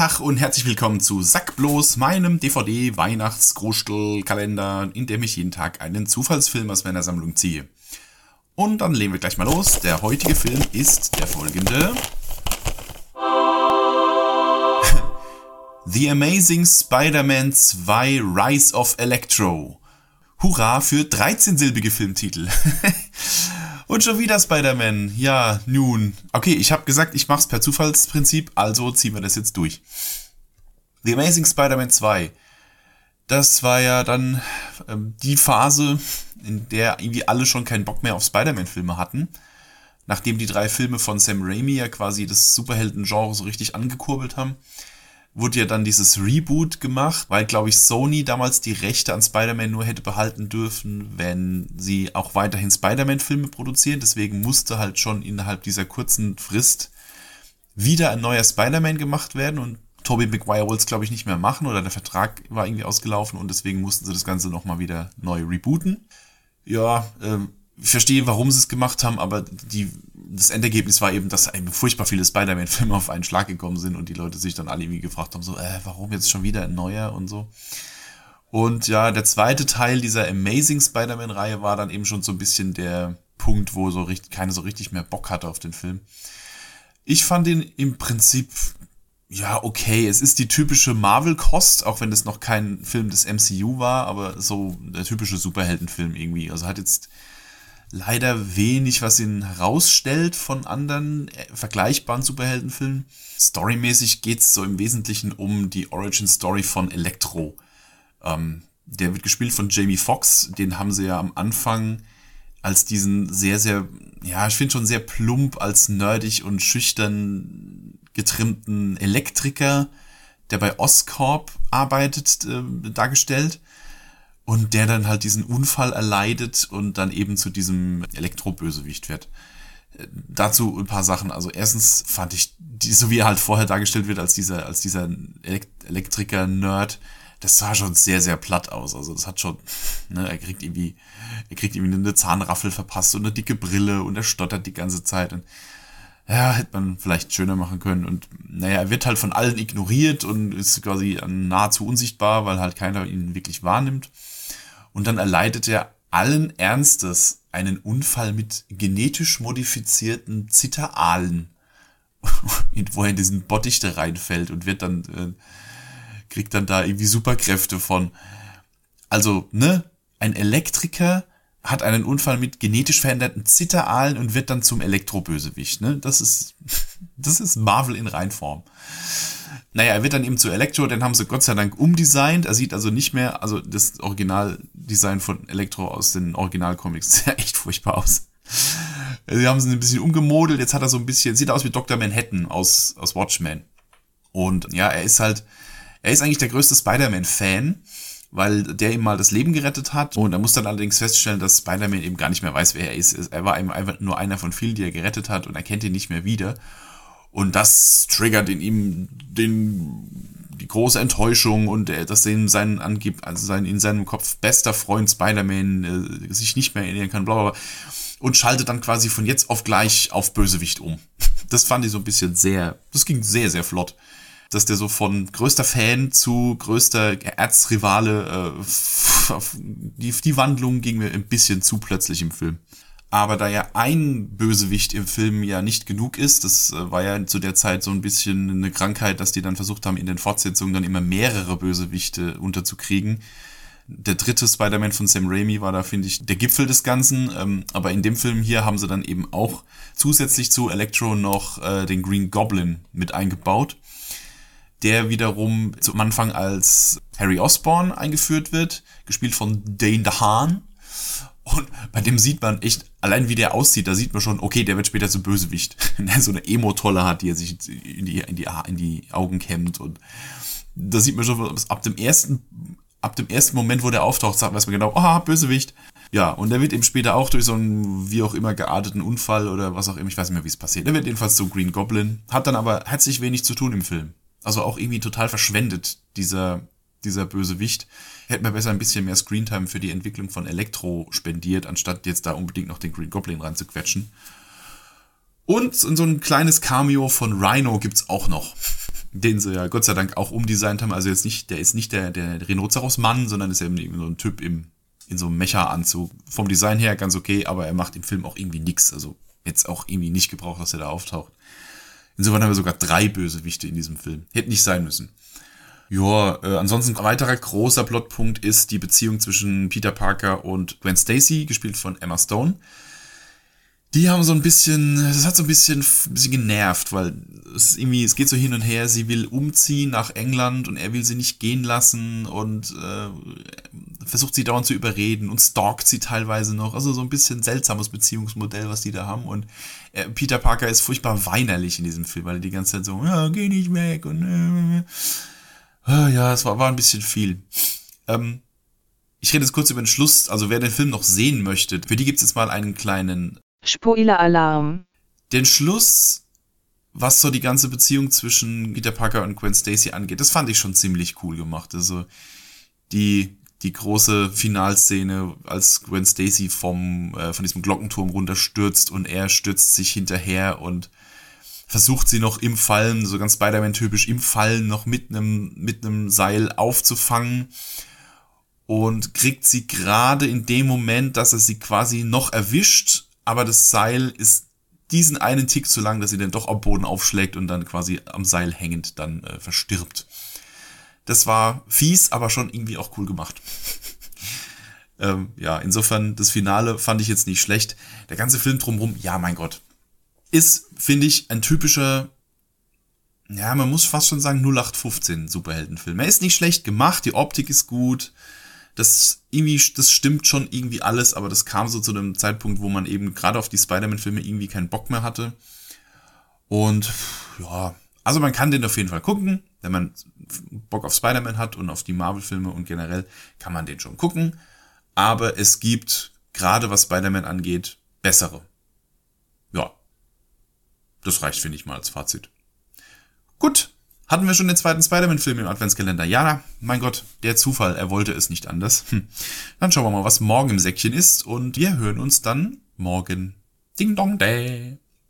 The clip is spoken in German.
Tag und herzlich willkommen zu Sackblos, meinem DVD-Weihnachts-Grustel-Kalender, in dem ich jeden Tag einen Zufallsfilm aus meiner Sammlung ziehe. Und dann legen wir gleich mal los. Der heutige Film ist der folgende. The Amazing Spider-Man 2 Rise of Electro. Hurra für 13-silbige Filmtitel. Und schon wieder Spider-Man. Ja, nun. Okay, ich habe gesagt, ich mache es per Zufallsprinzip, also ziehen wir das jetzt durch. The Amazing Spider-Man 2. Das war ja dann ähm, die Phase, in der irgendwie alle schon keinen Bock mehr auf Spider-Man-Filme hatten. Nachdem die drei Filme von Sam Raimi ja quasi das Superhelden-Genre so richtig angekurbelt haben wurde ja dann dieses Reboot gemacht, weil, glaube ich, Sony damals die Rechte an Spider-Man nur hätte behalten dürfen, wenn sie auch weiterhin Spider-Man-Filme produzieren. Deswegen musste halt schon innerhalb dieser kurzen Frist wieder ein neuer Spider-Man gemacht werden und Tobey Maguire wollte es, glaube ich, nicht mehr machen oder der Vertrag war irgendwie ausgelaufen und deswegen mussten sie das Ganze nochmal wieder neu rebooten. Ja, ähm, ich verstehe, warum sie es gemacht haben, aber die, das Endergebnis war eben, dass eben furchtbar viele Spider-Man-Filme auf einen Schlag gekommen sind und die Leute sich dann alle irgendwie gefragt haben, so, äh, warum jetzt schon wieder ein neuer und so. Und ja, der zweite Teil dieser Amazing Spider-Man-Reihe war dann eben schon so ein bisschen der Punkt, wo so richtig, keine so richtig mehr Bock hatte auf den Film. Ich fand ihn im Prinzip, ja, okay. Es ist die typische Marvel-Kost, auch wenn es noch kein Film des MCU war, aber so der typische Superheldenfilm irgendwie. Also hat jetzt leider wenig, was ihn herausstellt von anderen äh, vergleichbaren Superheldenfilmen. Storymäßig geht's so im Wesentlichen um die Origin Story von Electro. Ähm, der wird gespielt von Jamie Foxx. Den haben sie ja am Anfang als diesen sehr, sehr, ja, ich finde schon sehr plump, als nerdig und schüchtern getrimmten Elektriker, der bei Oscorp arbeitet, äh, dargestellt und der dann halt diesen Unfall erleidet und dann eben zu diesem Elektrobösewicht wird. Äh, dazu ein paar Sachen. Also erstens fand ich, die, so wie er halt vorher dargestellt wird als dieser, als dieser Elektriker-Nerd, das sah schon sehr, sehr platt aus. Also das hat schon, ne, er kriegt irgendwie, er kriegt irgendwie eine Zahnraffel verpasst und eine dicke Brille und er stottert die ganze Zeit und ja, hätte man vielleicht schöner machen können. Und naja, er wird halt von allen ignoriert und ist quasi nahezu unsichtbar, weil halt keiner ihn wirklich wahrnimmt. Und dann erleidet er allen Ernstes einen Unfall mit genetisch modifizierten Zitteralen, wo er in diesen Bottich da reinfällt und wird dann, äh, kriegt dann da irgendwie Superkräfte von. Also, ne, ein Elektriker hat einen Unfall mit genetisch veränderten Zitteralen und wird dann zum Elektrobösewicht, ne? Das ist, das ist Marvel in Reinform. Naja, er wird dann eben zu Elektro, den haben sie Gott sei Dank umdesignt. Er sieht also nicht mehr, also das Originaldesign von Elektro aus den Originalcomics sieht ja echt furchtbar aus. Sie haben sie ein bisschen umgemodelt, jetzt hat er so ein bisschen, sieht aus wie Dr. Manhattan aus, aus Watchmen. Und ja, er ist halt, er ist eigentlich der größte Spider-Man-Fan, weil der ihm mal das Leben gerettet hat. Und er muss dann allerdings feststellen, dass Spider-Man eben gar nicht mehr weiß, wer er ist. Er war einfach nur einer von vielen, die er gerettet hat und er kennt ihn nicht mehr wieder. Und das triggert in ihm den, die große Enttäuschung und äh, dass in seinen angib, also sein, in seinem Kopf bester Freund Spider-Man äh, sich nicht mehr erinnern kann, bla bla bla. Und schaltet dann quasi von jetzt auf gleich auf Bösewicht um. Das fand ich so ein bisschen sehr, das ging sehr, sehr flott. Dass der so von größter Fan zu größter Erzrivale, äh, die, die Wandlung ging mir ein bisschen zu plötzlich im Film. Aber da ja ein Bösewicht im Film ja nicht genug ist, das äh, war ja zu der Zeit so ein bisschen eine Krankheit, dass die dann versucht haben, in den Fortsetzungen dann immer mehrere Bösewichte unterzukriegen. Der dritte Spider-Man von Sam Raimi war da, finde ich, der Gipfel des Ganzen. Ähm, aber in dem Film hier haben sie dann eben auch zusätzlich zu Electro noch äh, den Green Goblin mit eingebaut. Der wiederum zum Anfang als Harry Osborn eingeführt wird, gespielt von Dane DeHaan und bei dem sieht man echt, allein wie der aussieht, da sieht man schon, okay, der wird später zu Bösewicht. Wenn er so eine Emo-Tolle hat, die er sich in die, in die, in die Augen kämmt. Und da sieht man schon, ab dem ersten, ab dem ersten Moment, wo der auftaucht, sagt man genau, ah, oh, Bösewicht. Ja, und der wird eben später auch durch so einen, wie auch immer, gearteten Unfall oder was auch immer, ich weiß nicht mehr, wie es passiert. Der wird jedenfalls so Green Goblin, hat dann aber herzlich wenig zu tun im Film. Also auch irgendwie total verschwendet, dieser, dieser Bösewicht hätte man besser ein bisschen mehr Screentime für die Entwicklung von Elektro spendiert, anstatt jetzt da unbedingt noch den Green Goblin reinzuquetschen. Und so ein kleines Cameo von Rhino gibt's auch noch. den sie ja Gott sei Dank auch umdesignt haben. Also jetzt nicht, der ist nicht der, der Rhinoceros-Mann, sondern ist eben so ein Typ im, in so einem Mecha-Anzug. Vom Design her ganz okay, aber er macht im Film auch irgendwie nix. Also jetzt auch irgendwie nicht gebraucht, dass er da auftaucht. Insofern haben wir sogar drei Bösewichte in diesem Film. Hätte nicht sein müssen. Ja, äh, ansonsten ein weiterer großer Plotpunkt ist die Beziehung zwischen Peter Parker und Gwen Stacy, gespielt von Emma Stone die haben so ein bisschen, das hat so ein bisschen, ein bisschen genervt, weil es irgendwie, es geht so hin und her, sie will umziehen nach England und er will sie nicht gehen lassen und äh, versucht sie dauernd zu überreden und stalkt sie teilweise noch. Also so ein bisschen seltsames Beziehungsmodell, was die da haben. Und äh, Peter Parker ist furchtbar weinerlich in diesem Film, weil er die ganze Zeit so, ja, geh nicht weg und äh, äh, ja, es war, war ein bisschen viel. Ähm, ich rede jetzt kurz über den Schluss. Also wer den Film noch sehen möchte, für die gibt es jetzt mal einen kleinen Spoiler-Alarm. Den Schluss, was so die ganze Beziehung zwischen Peter Parker und Gwen Stacy angeht, das fand ich schon ziemlich cool gemacht. Also die die große Finalszene, als Gwen Stacy vom äh, von diesem Glockenturm runterstürzt und er stürzt sich hinterher und versucht sie noch im Fallen, so ganz Spider-Man typisch im Fallen noch mit einem mit einem Seil aufzufangen und kriegt sie gerade in dem Moment, dass er sie quasi noch erwischt aber das Seil ist diesen einen Tick zu lang, dass sie dann doch am Boden aufschlägt und dann quasi am Seil hängend dann äh, verstirbt. Das war fies, aber schon irgendwie auch cool gemacht. ähm, ja, insofern, das Finale fand ich jetzt nicht schlecht. Der ganze Film drumherum, ja, mein Gott. Ist, finde ich, ein typischer, ja, man muss fast schon sagen, 0815 Superheldenfilm. Er ist nicht schlecht gemacht, die Optik ist gut, das irgendwie, das stimmt schon irgendwie alles, aber das kam so zu einem Zeitpunkt, wo man eben gerade auf die Spider-Man-Filme irgendwie keinen Bock mehr hatte. Und ja, also man kann den auf jeden Fall gucken. Wenn man Bock auf Spider-Man hat und auf die Marvel-Filme und generell, kann man den schon gucken. Aber es gibt, gerade was Spider-Man angeht, bessere. Ja. Das reicht, finde ich mal, als Fazit. Gut, hatten wir schon den zweiten Spider-Man-Film im Adventskalender? Ja, mein Gott, der Zufall, er wollte es nicht anders. Hm. Dann schauen wir mal, was morgen im Säckchen ist und wir hören uns dann morgen. Ding dong day.